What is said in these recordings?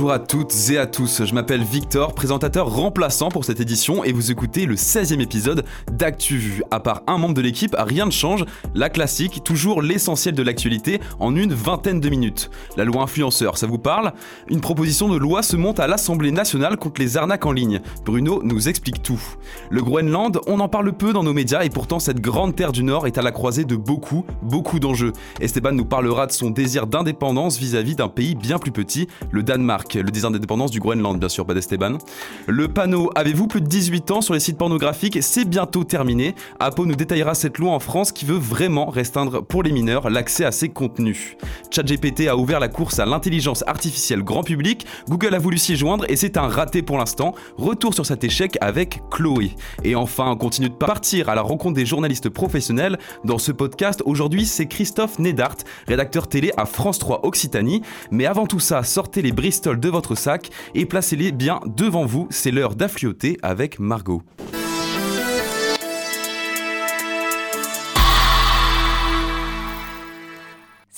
Bonjour à toutes et à tous, je m'appelle Victor, présentateur remplaçant pour cette édition et vous écoutez le 16e épisode d'ActuVu. À part un membre de l'équipe, rien ne change, la classique, toujours l'essentiel de l'actualité en une vingtaine de minutes. La loi influenceur, ça vous parle? Une proposition de loi se monte à l'Assemblée nationale contre les arnaques en ligne. Bruno nous explique tout. Le Groenland, on en parle peu dans nos médias et pourtant cette grande terre du Nord est à la croisée de beaucoup, beaucoup d'enjeux. Esteban nous parlera de son désir d'indépendance vis-à-vis d'un pays bien plus petit, le Danemark le désir d'indépendance du Groenland, bien sûr, pas d'Esteban. Le panneau Avez-vous plus de 18 ans sur les sites pornographiques? C'est bientôt terminé. Apo nous détaillera cette loi en France qui veut vraiment restreindre pour les mineurs l'accès à ces contenus. ChatGPT a ouvert la course à l'intelligence artificielle grand public. Google a voulu s'y joindre et c'est un raté pour l'instant. Retour sur cet échec avec Chloé. Et enfin, on continue de partir à la rencontre des journalistes professionnels. Dans ce podcast, aujourd'hui, c'est Christophe Nedart, rédacteur télé à France 3 Occitanie. Mais avant tout ça, sortez les Bristol de votre sac et placez-les bien devant vous. C'est l'heure d'afflioter avec Margot.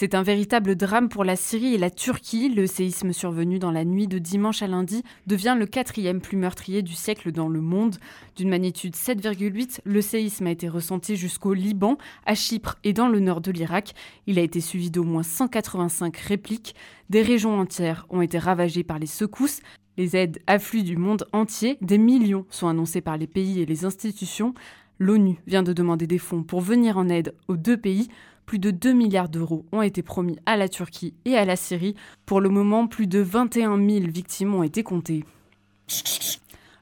C'est un véritable drame pour la Syrie et la Turquie. Le séisme survenu dans la nuit de dimanche à lundi devient le quatrième plus meurtrier du siècle dans le monde. D'une magnitude 7,8, le séisme a été ressenti jusqu'au Liban, à Chypre et dans le nord de l'Irak. Il a été suivi d'au moins 185 répliques. Des régions entières ont été ravagées par les secousses. Les aides affluent du monde entier. Des millions sont annoncés par les pays et les institutions. L'ONU vient de demander des fonds pour venir en aide aux deux pays. Plus de 2 milliards d'euros ont été promis à la Turquie et à la Syrie. Pour le moment, plus de 21 000 victimes ont été comptées.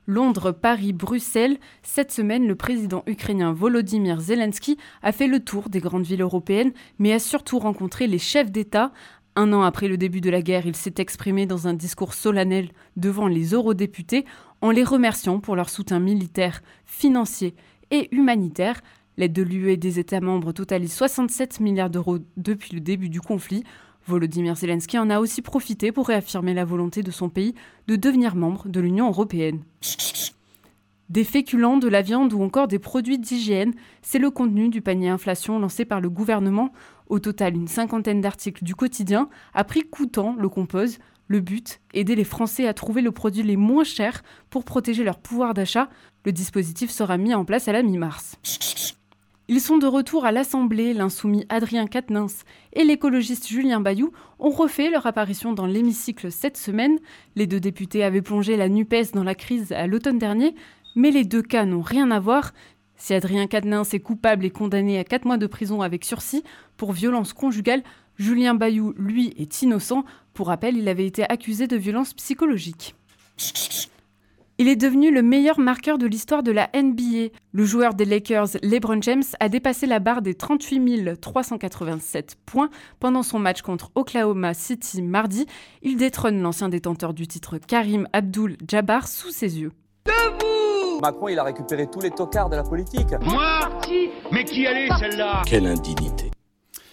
Londres, Paris, Bruxelles. Cette semaine, le président ukrainien Volodymyr Zelensky a fait le tour des grandes villes européennes, mais a surtout rencontré les chefs d'État. Un an après le début de la guerre, il s'est exprimé dans un discours solennel devant les eurodéputés en les remerciant pour leur soutien militaire, financier et humanitaire. L'aide de l'UE et des États membres totalise 67 milliards d'euros depuis le début du conflit. Volodymyr Zelensky en a aussi profité pour réaffirmer la volonté de son pays de devenir membre de l'Union européenne. Des féculents, de la viande ou encore des produits d'hygiène, c'est le contenu du panier inflation lancé par le gouvernement. Au total, une cinquantaine d'articles du quotidien, à prix coûtant, le compose. Le but, aider les Français à trouver le produit les moins chers pour protéger leur pouvoir d'achat. Le dispositif sera mis en place à la mi-mars. Ils sont de retour à l'Assemblée. L'insoumis Adrien Quatennens et l'écologiste Julien Bayou ont refait leur apparition dans l'hémicycle cette semaine. Les deux députés avaient plongé la NUPES dans la crise à l'automne dernier, mais les deux cas n'ont rien à voir. Si Adrien Quatennens est coupable et condamné à 4 mois de prison avec sursis pour violence conjugale, Julien Bayou, lui, est innocent. Pour rappel, il avait été accusé de violence psychologique. Il est devenu le meilleur marqueur de l'histoire de la NBA. Le joueur des Lakers, LeBron James, a dépassé la barre des 38 387 points pendant son match contre Oklahoma City mardi. Il détrône l'ancien détenteur du titre Karim Abdul-Jabbar sous ses yeux. Debout Macron, il a récupéré tous les tocards de la politique. Moi Mais qui allait celle-là? Quelle indignité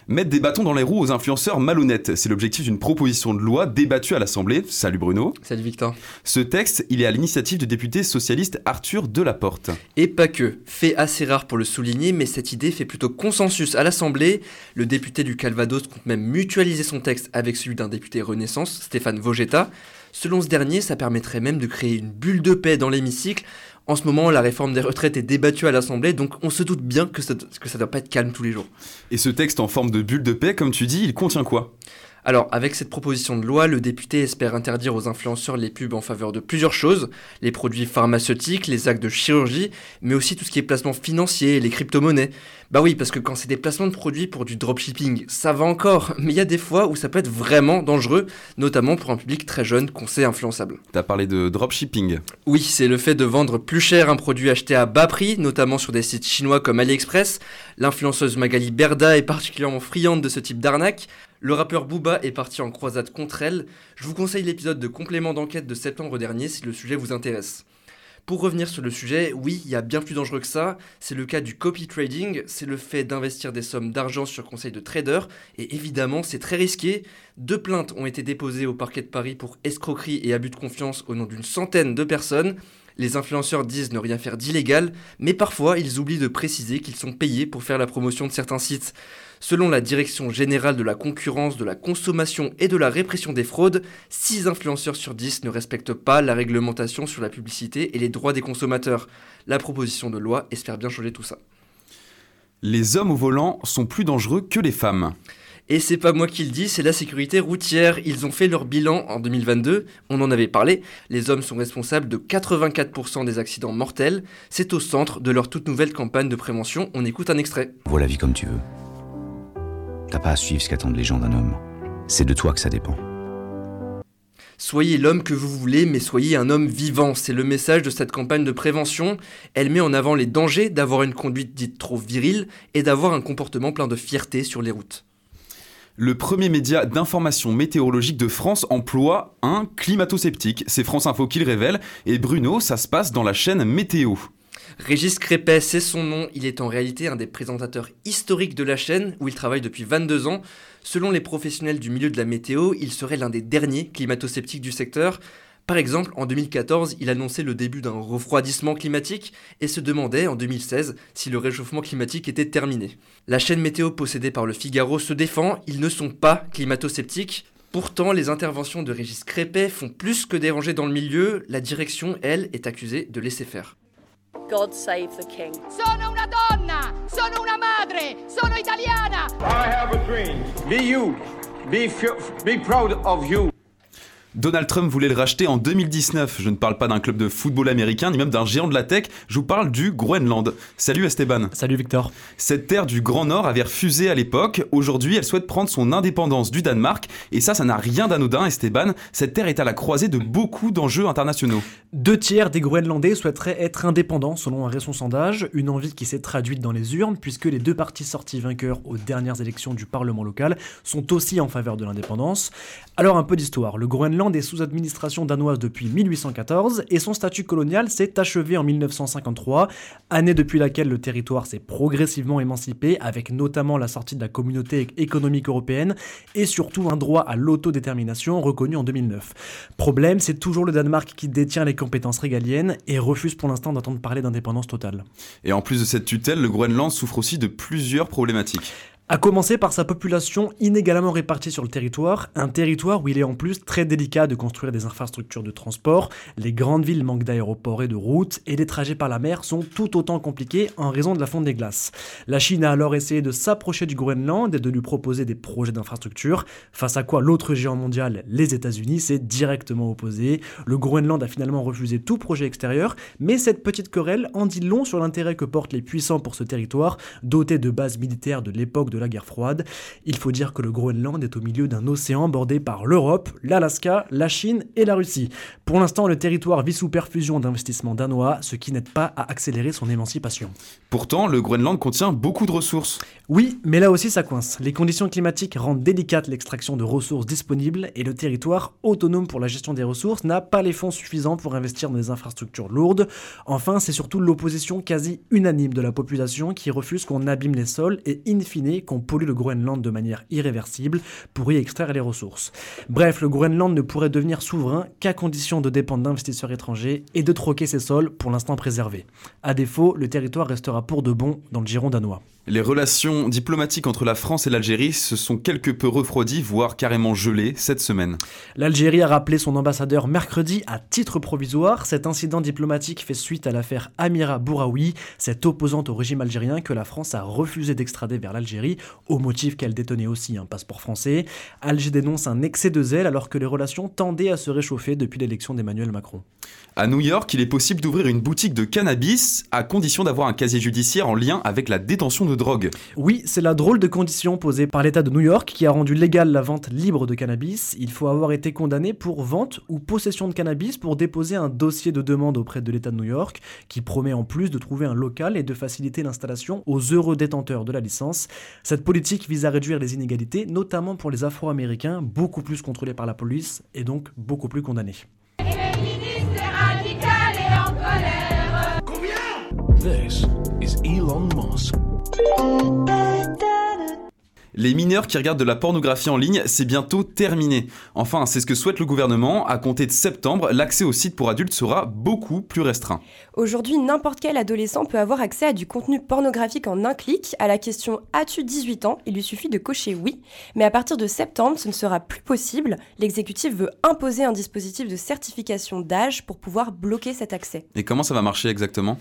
Mettre des bâtons dans les roues aux influenceurs malhonnêtes, c'est l'objectif d'une proposition de loi débattue à l'Assemblée. Salut Bruno. Salut Victor. Ce texte, il est à l'initiative du député socialiste Arthur Delaporte. Et pas que. Fait assez rare pour le souligner, mais cette idée fait plutôt consensus à l'Assemblée. Le député du Calvados compte même mutualiser son texte avec celui d'un député Renaissance, Stéphane Vogetta. Selon ce dernier, ça permettrait même de créer une bulle de paix dans l'hémicycle en ce moment, la réforme des retraites est débattue à l'Assemblée, donc on se doute bien que ça ne doit pas être calme tous les jours. Et ce texte en forme de bulle de paix, comme tu dis, il contient quoi? Alors, avec cette proposition de loi, le député espère interdire aux influenceurs les pubs en faveur de plusieurs choses, les produits pharmaceutiques, les actes de chirurgie, mais aussi tout ce qui est placement financier, les crypto-monnaies. Bah oui, parce que quand c'est des placements de produits pour du dropshipping, ça va encore, mais il y a des fois où ça peut être vraiment dangereux, notamment pour un public très jeune qu'on sait influençable. T'as parlé de dropshipping Oui, c'est le fait de vendre plus cher un produit acheté à bas prix, notamment sur des sites chinois comme AliExpress. L'influenceuse Magali Berda est particulièrement friande de ce type d'arnaque. Le rappeur Booba est parti en croisade contre elle. Je vous conseille l'épisode de complément d'enquête de septembre dernier si le sujet vous intéresse. Pour revenir sur le sujet, oui, il y a bien plus dangereux que ça. C'est le cas du copy trading, c'est le fait d'investir des sommes d'argent sur conseil de trader, et évidemment, c'est très risqué. Deux plaintes ont été déposées au parquet de Paris pour escroquerie et abus de confiance au nom d'une centaine de personnes. Les influenceurs disent ne rien faire d'illégal, mais parfois ils oublient de préciser qu'ils sont payés pour faire la promotion de certains sites. Selon la Direction générale de la concurrence, de la consommation et de la répression des fraudes, 6 influenceurs sur 10 ne respectent pas la réglementation sur la publicité et les droits des consommateurs. La proposition de loi espère bien changer tout ça. Les hommes au volant sont plus dangereux que les femmes. Et c'est pas moi qui le dis, c'est la sécurité routière. Ils ont fait leur bilan en 2022, on en avait parlé. Les hommes sont responsables de 84% des accidents mortels. C'est au centre de leur toute nouvelle campagne de prévention. On écoute un extrait. Vois la vie comme tu veux. T'as pas à suivre ce qu'attendent les gens d'un homme. C'est de toi que ça dépend. Soyez l'homme que vous voulez, mais soyez un homme vivant. C'est le message de cette campagne de prévention. Elle met en avant les dangers d'avoir une conduite dite trop virile et d'avoir un comportement plein de fierté sur les routes. Le premier média d'information météorologique de France emploie un climato-sceptique. C'est France Info qui le révèle. Et Bruno, ça se passe dans la chaîne Météo. Régis Crépet, c'est son nom. Il est en réalité un des présentateurs historiques de la chaîne, où il travaille depuis 22 ans. Selon les professionnels du milieu de la météo, il serait l'un des derniers climato-sceptiques du secteur. Par exemple, en 2014, il annonçait le début d'un refroidissement climatique et se demandait en 2016 si le réchauffement climatique était terminé. La chaîne météo possédée par le Figaro se défend, ils ne sont pas climato-sceptiques. Pourtant, les interventions de Régis Crépet font plus que déranger dans le milieu, la direction, elle, est accusée de laisser faire. God save the king. Sono una donna, sono una madre, sono italiana. I have a dream. Be you. Be, be proud of you. Donald Trump voulait le racheter en 2019. Je ne parle pas d'un club de football américain, ni même d'un géant de la tech, je vous parle du Groenland. Salut Esteban. Salut Victor. Cette terre du Grand Nord avait refusé à l'époque. Aujourd'hui, elle souhaite prendre son indépendance du Danemark. Et ça, ça n'a rien d'anodin, Esteban. Cette terre est à la croisée de beaucoup d'enjeux internationaux. Deux tiers des Groenlandais souhaiteraient être indépendants, selon un récent sondage. Une envie qui s'est traduite dans les urnes, puisque les deux partis sortis vainqueurs aux dernières élections du Parlement local sont aussi en faveur de l'indépendance. Alors, un peu d'histoire. Le Groenland des est sous administration danoise depuis 1814 et son statut colonial s'est achevé en 1953, année depuis laquelle le territoire s'est progressivement émancipé avec notamment la sortie de la communauté économique européenne et surtout un droit à l'autodétermination reconnu en 2009. Problème, c'est toujours le Danemark qui détient les compétences régaliennes et refuse pour l'instant d'entendre parler d'indépendance totale. Et en plus de cette tutelle, le Groenland souffre aussi de plusieurs problématiques. A commencer par sa population inégalement répartie sur le territoire, un territoire où il est en plus très délicat de construire des infrastructures de transport, les grandes villes manquent d'aéroports et de routes, et les trajets par la mer sont tout autant compliqués en raison de la fonte des glaces. La Chine a alors essayé de s'approcher du Groenland et de lui proposer des projets d'infrastructures, face à quoi l'autre géant mondial, les États-Unis, s'est directement opposé. Le Groenland a finalement refusé tout projet extérieur, mais cette petite querelle en dit long sur l'intérêt que portent les puissants pour ce territoire, doté de bases militaires de l'époque de la guerre froide. Il faut dire que le Groenland est au milieu d'un océan bordé par l'Europe, l'Alaska, la Chine et la Russie. Pour l'instant, le territoire vit sous perfusion d'investissements danois, ce qui n'aide pas à accélérer son émancipation. Pourtant, le Groenland contient beaucoup de ressources. Oui, mais là aussi ça coince. Les conditions climatiques rendent délicate l'extraction de ressources disponibles et le territoire, autonome pour la gestion des ressources, n'a pas les fonds suffisants pour investir dans des infrastructures lourdes. Enfin, c'est surtout l'opposition quasi unanime de la population qui refuse qu'on abîme les sols et in fine qu'on pollue le Groenland de manière irréversible pour y extraire les ressources. Bref, le Groenland ne pourrait devenir souverain qu'à condition de dépendre d'investisseurs étrangers et de troquer ses sols pour l'instant préservés. A défaut, le territoire restera pour de bon dans le giron danois. Les relations diplomatiques entre la France et l'Algérie se sont quelque peu refroidies, voire carrément gelées cette semaine. L'Algérie a rappelé son ambassadeur mercredi à titre provisoire. Cet incident diplomatique fait suite à l'affaire Amira Bouraoui, cette opposante au régime algérien que la France a refusé d'extrader vers l'Algérie, au motif qu'elle détenait aussi un passeport français. Alger dénonce un excès de zèle alors que les relations tendaient à se réchauffer depuis l'élection d'Emmanuel Macron. À New York, il est possible d'ouvrir une boutique de cannabis à condition d'avoir un casier judiciaire en lien avec la détention de drogue. Oui, c'est la drôle de condition posée par l'État de New York qui a rendu légale la vente libre de cannabis. Il faut avoir été condamné pour vente ou possession de cannabis pour déposer un dossier de demande auprès de l'État de New York qui promet en plus de trouver un local et de faciliter l'installation aux heureux détenteurs de la licence. Cette politique vise à réduire les inégalités, notamment pour les Afro-Américains, beaucoup plus contrôlés par la police et donc beaucoup plus condamnés. This is Elon Musk. Les mineurs qui regardent de la pornographie en ligne, c'est bientôt terminé. Enfin, c'est ce que souhaite le gouvernement. À compter de septembre, l'accès aux sites pour adultes sera beaucoup plus restreint. Aujourd'hui, n'importe quel adolescent peut avoir accès à du contenu pornographique en un clic. À la question As-tu 18 ans? Il lui suffit de cocher oui. Mais à partir de septembre, ce ne sera plus possible. L'exécutif veut imposer un dispositif de certification d'âge pour pouvoir bloquer cet accès. Et comment ça va marcher exactement?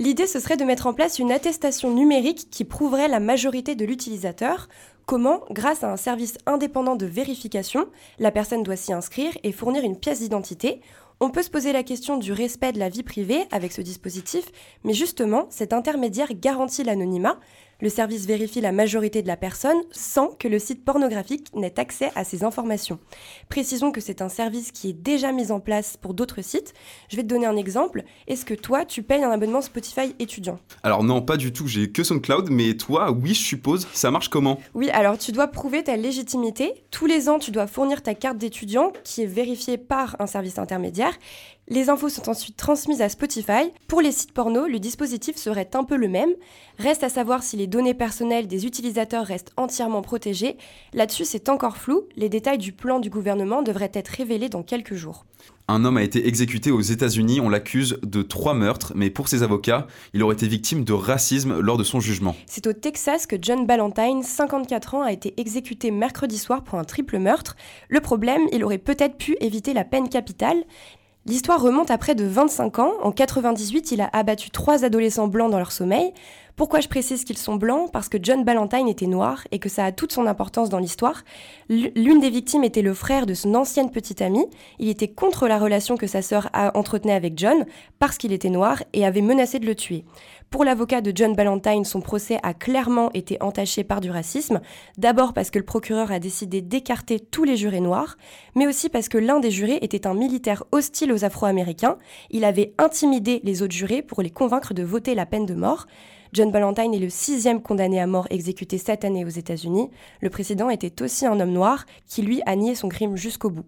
L'idée, ce serait de mettre en place une attestation numérique qui prouverait la majorité de l'utilisateur. Comment? Grâce à un service indépendant de vérification, la personne doit s'y inscrire et fournir une pièce d'identité. On peut se poser la question du respect de la vie privée avec ce dispositif, mais justement, cet intermédiaire garantit l'anonymat. Le service vérifie la majorité de la personne sans que le site pornographique n'ait accès à ces informations. Précisons que c'est un service qui est déjà mis en place pour d'autres sites. Je vais te donner un exemple. Est-ce que toi, tu payes un abonnement Spotify étudiant? Alors non, pas du tout, j'ai que SoundCloud, mais toi, oui, je suppose. Ça marche comment? Oui, alors tu dois prouver ta légitimité. Tous les ans, tu dois fournir ta carte d'étudiant qui est vérifiée par un service intermédiaire. Les infos sont ensuite transmises à Spotify. Pour les sites porno, le dispositif serait un peu le même. Reste à savoir si les données personnelles des utilisateurs restent entièrement protégées. Là-dessus, c'est encore flou. Les détails du plan du gouvernement devraient être révélés dans quelques jours. Un homme a été exécuté aux États-Unis. On l'accuse de trois meurtres, mais pour ses avocats, il aurait été victime de racisme lors de son jugement. C'est au Texas que John Ballantyne, 54 ans, a été exécuté mercredi soir pour un triple meurtre. Le problème, il aurait peut-être pu éviter la peine capitale. L'histoire remonte à près de 25 ans. En 98, il a abattu trois adolescents blancs dans leur sommeil. Pourquoi je précise qu'ils sont blancs? Parce que John Ballantyne était noir et que ça a toute son importance dans l'histoire. L'une des victimes était le frère de son ancienne petite amie. Il était contre la relation que sa sœur entretenait avec John parce qu'il était noir et avait menacé de le tuer. Pour l'avocat de John Ballantyne, son procès a clairement été entaché par du racisme. D'abord parce que le procureur a décidé d'écarter tous les jurés noirs, mais aussi parce que l'un des jurés était un militaire hostile aux Afro-Américains. Il avait intimidé les autres jurés pour les convaincre de voter la peine de mort. John Ballantyne est le sixième condamné à mort exécuté cette année aux États-Unis. Le précédent était aussi un homme noir qui, lui, a nié son crime jusqu'au bout.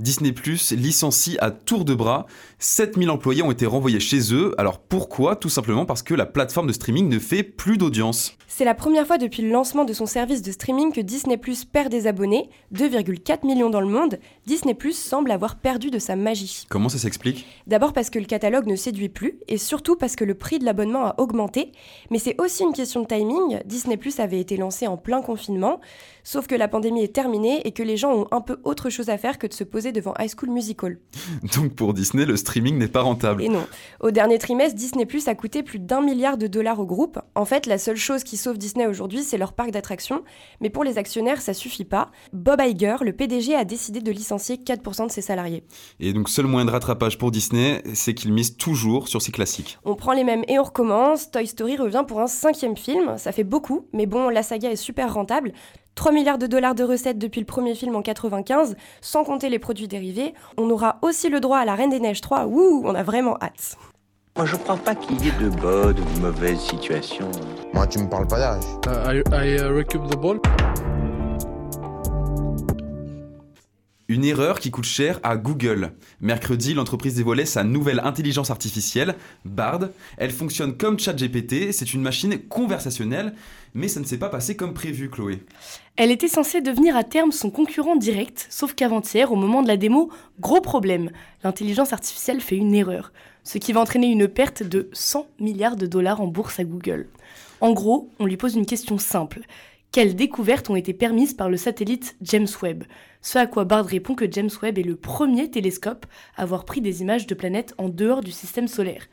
Disney Plus licencie à tour de bras. 7000 employés ont été renvoyés chez eux. Alors pourquoi? Tout simplement parce que la plateforme de streaming ne fait plus d'audience. C'est la première fois depuis le lancement de son service de streaming que Disney Plus perd des abonnés, 2,4 millions dans le monde. Disney Plus semble avoir perdu de sa magie. Comment ça s'explique? D'abord parce que le catalogue ne séduit plus et surtout parce que le prix de l'abonnement a augmenté. Mais c'est aussi une question de timing. Disney Plus avait été lancé en plein confinement, sauf que la pandémie est terminée et que les gens ont un peu autre chose à faire que de se poser devant High School Musical. Donc pour Disney, le streaming n'est pas rentable. Et non. Au dernier trimestre, Disney Plus a coûté plus d'un milliard de dollars au groupe. En fait, la seule chose qui sauve Disney aujourd'hui, c'est leur parc d'attractions. Mais pour les actionnaires, ça suffit pas. Bob Iger, le PDG, a décidé de licencier 4% de ses salariés. Et donc, seul moyen de rattrapage pour Disney, c'est qu'il mise toujours sur ses classiques. On prend les mêmes et on recommence. Toy Story revient pour un cinquième film. Ça fait beaucoup, mais bon, la saga est super rentable. 3 milliards de dollars de recettes depuis le premier film en 95, sans compter les produits dérivés. On aura aussi le droit à la Reine des Neiges 3. Wouh, on a vraiment hâte. Moi, je crois pas qu'il y ait de bonnes ou de mauvaises situations. Moi, tu me parles pas d'âge. Uh, I, I uh, the ball. Une erreur qui coûte cher à Google. Mercredi, l'entreprise dévoilait sa nouvelle intelligence artificielle, Bard. Elle fonctionne comme ChatGPT, c'est une machine conversationnelle, mais ça ne s'est pas passé comme prévu, Chloé. Elle était censée devenir à terme son concurrent direct, sauf qu'avant-hier, au moment de la démo, gros problème. L'intelligence artificielle fait une erreur, ce qui va entraîner une perte de 100 milliards de dollars en bourse à Google. En gros, on lui pose une question simple. Quelles découvertes ont été permises par le satellite James Webb? Ce à quoi Bard répond que James Webb est le premier télescope à avoir pris des images de planètes en dehors du système solaire.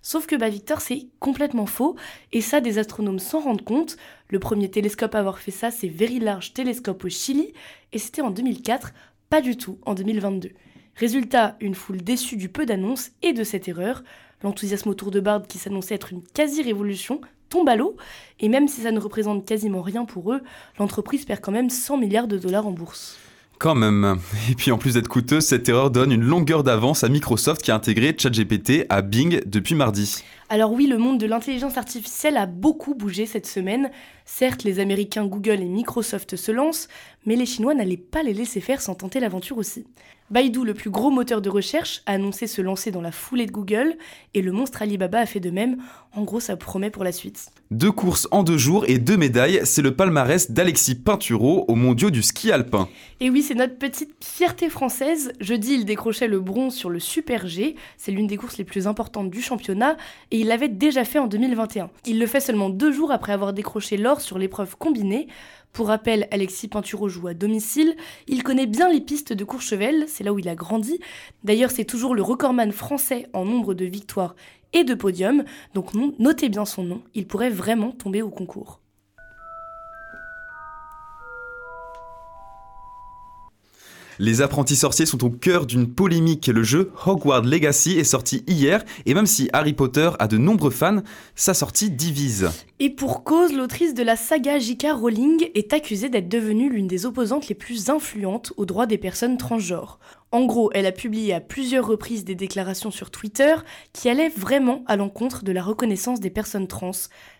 Sauf que bah Victor, c'est complètement faux, et ça des astronomes s'en rendent compte. Le premier télescope à avoir fait ça, c'est Very Large Telescope au Chili, et c'était en 2004, pas du tout en 2022. Résultat, une foule déçue du peu d'annonces et de cette erreur. L'enthousiasme autour de Bard qui s'annonçait être une quasi-révolution tombe à l'eau, et même si ça ne représente quasiment rien pour eux, l'entreprise perd quand même 100 milliards de dollars en bourse. Quand même. Et puis en plus d'être coûteuse, cette erreur donne une longueur d'avance à Microsoft qui a intégré ChatGPT à Bing depuis mardi. Alors oui, le monde de l'intelligence artificielle a beaucoup bougé cette semaine. Certes, les Américains Google et Microsoft se lancent, mais les Chinois n'allaient pas les laisser faire sans tenter l'aventure aussi. Baidu, le plus gros moteur de recherche, a annoncé se lancer dans la foulée de Google, et le monstre Alibaba a fait de même. En gros, ça promet pour la suite. Deux courses en deux jours et deux médailles, c'est le palmarès d'Alexis Pinturo aux mondiaux du ski alpin. Et oui, c'est notre petite fierté française. Jeudi, il décrochait le bronze sur le Super G, c'est l'une des courses les plus importantes du championnat, et il l'avait déjà fait en 2021. Il le fait seulement deux jours après avoir décroché l'or sur l'épreuve combinée. Pour rappel, Alexis Pinturo joue à domicile. Il connaît bien les pistes de Courchevel, c'est là où il a grandi. D'ailleurs, c'est toujours le recordman français en nombre de victoires et de podiums, donc notez bien son nom, il pourrait vraiment tomber au concours. Les apprentis sorciers sont au cœur d'une polémique. Le jeu Hogwarts Legacy est sorti hier et même si Harry Potter a de nombreux fans, sa sortie divise. Et pour cause, l'autrice de la saga J.K. Rowling est accusée d'être devenue l'une des opposantes les plus influentes aux droits des personnes transgenres. En gros, elle a publié à plusieurs reprises des déclarations sur Twitter qui allaient vraiment à l'encontre de la reconnaissance des personnes trans.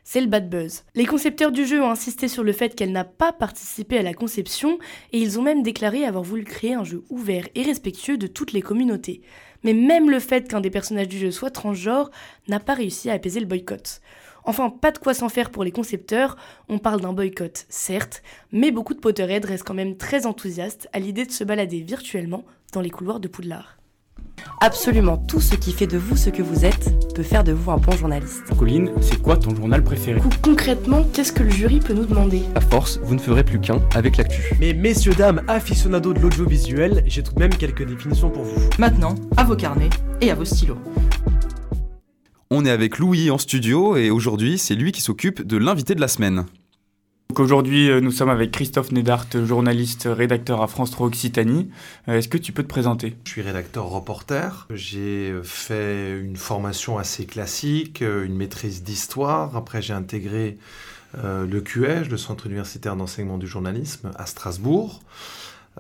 C'est le bad buzz. Les concepteurs du jeu ont insisté sur le fait qu'elle n'a pas participé à la conception et ils ont même déclaré avoir voulu créer un jeu ouvert et respectueux de toutes les communautés. Mais même le fait qu'un des personnages du jeu soit transgenre n'a pas réussi à apaiser le boycott. Enfin, pas de quoi s'en faire pour les concepteurs, on parle d'un boycott, certes, mais beaucoup de Potterhead restent quand même très enthousiastes à l'idée de se balader virtuellement dans les couloirs de Poudlard. Absolument tout ce qui fait de vous ce que vous êtes peut faire de vous un bon journaliste. Colline, c'est quoi ton journal préféré? Concrètement, qu'est-ce que le jury peut nous demander? À force, vous ne ferez plus qu'un avec l'actu. Mais messieurs, dames, aficionados de l'audiovisuel, j'ai tout de même quelques définitions pour vous. Maintenant, à vos carnets et à vos stylos. On est avec Louis en studio et aujourd'hui, c'est lui qui s'occupe de l'invité de la semaine. Aujourd'hui, euh, nous sommes avec Christophe Nedart, journaliste, rédacteur à France 3 Occitanie. Euh, est-ce que tu peux te présenter? Je suis rédacteur reporter. J'ai fait une formation assez classique, euh, une maîtrise d'histoire. Après, j'ai intégré le QEJ, le Centre universitaire d'enseignement du journalisme, à Strasbourg.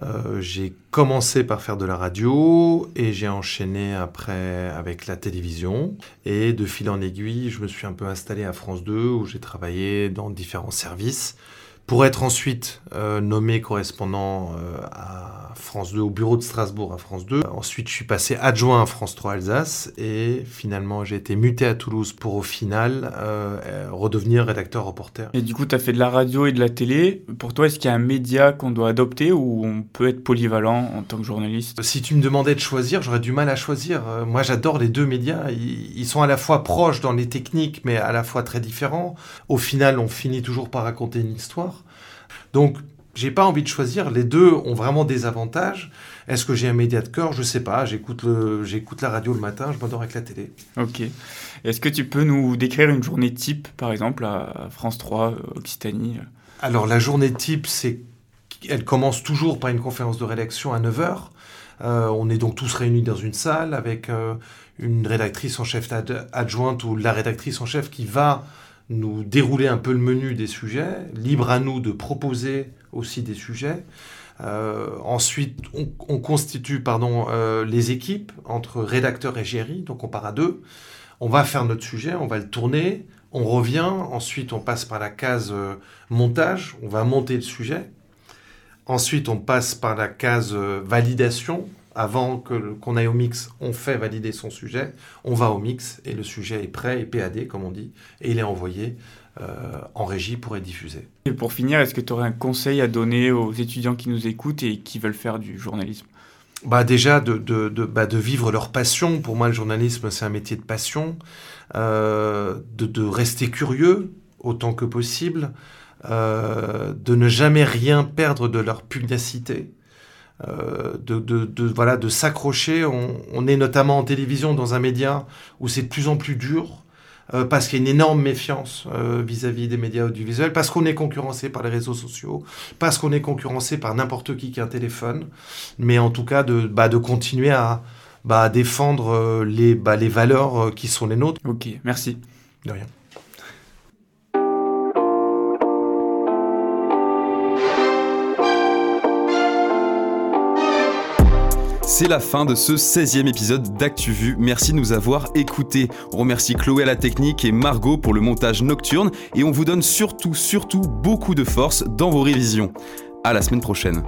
Euh, j'ai commencé par faire de la radio et j'ai enchaîné après avec la télévision. Et de fil en aiguille, je me suis un peu installé à France 2 où j'ai travaillé dans différents services pour être ensuite euh, nommé correspondant euh, à France 2, au bureau de Strasbourg à France 2. Ensuite, je suis passé adjoint à France 3 Alsace et finalement, j'ai été muté à Toulouse pour au final euh, redevenir rédacteur reporter. Et du coup, tu as fait de la radio et de la télé. Pour toi, est-ce qu'il y a un média qu'on doit adopter ou on peut être polyvalent en tant que journaliste? Si tu me demandais de choisir, j'aurais du mal à choisir. moi, j'adore les deux médias. Ils, ils sont à la fois proches dans les techniques, mais à la fois très différents. Au final, on finit toujours par raconter une histoire. Donc, j'ai pas envie de choisir. Les deux ont vraiment des avantages. Est-ce que j'ai un média de cœur? Je sais pas. J'écoute j'écoute la radio le matin, je m'endors avec la télé. Ok. Est-ce que tu peux nous décrire une journée type, par exemple, à France 3, Occitanie? Alors, la journée type, c'est elle commence toujours par une conférence de rédaction à 9h. Euh, on est donc tous réunis dans une salle avec euh, une rédactrice en chef adjointe ou la rédactrice en chef qui va nous dérouler un peu le menu des sujets, libre à nous de proposer aussi des sujets. Euh, ensuite, on, constitue pardon, euh, les équipes entre rédacteur et géry, donc on part à deux. On va faire notre sujet, on va le tourner, on revient, ensuite on passe par la case euh, montage, on va monter le sujet. Ensuite, on passe par la case validation, avant qu'on aille au mix, on fait valider son sujet, on va au mix et le sujet est prêt, et PAD comme on dit, et il est envoyé euh, en régie pour être diffusé. Et pour finir, est-ce que tu aurais un conseil à donner aux étudiants qui nous écoutent et qui veulent faire du journalisme? Bah déjà de, de, de, bah de, vivre leur passion. Pour moi, le journalisme, c'est un métier de passion. Euh, de, rester curieux autant que possible. Euh, de ne jamais rien perdre de leur pugnacité. Euh, de, de, de, voilà, de s'accrocher. On, on, est notamment en télévision dans un média où c'est de plus en plus dur. Euh, parce qu'il y a une énorme méfiance euh, vis-à-vis des médias audiovisuels, parce qu'on est concurrencé par les réseaux sociaux, parce qu'on est concurrencé par n'importe qui qui a un téléphone, mais en tout cas de, bah, de continuer à bah, défendre les, bah, les valeurs qui sont les nôtres. Ok, merci. De rien. C'est la fin de ce 16e épisode d'ActuVu. Merci de nous avoir écoutés. On remercie Chloé à la technique et Margot pour le montage nocturne et on vous donne surtout, surtout beaucoup de force dans vos révisions. À la semaine prochaine.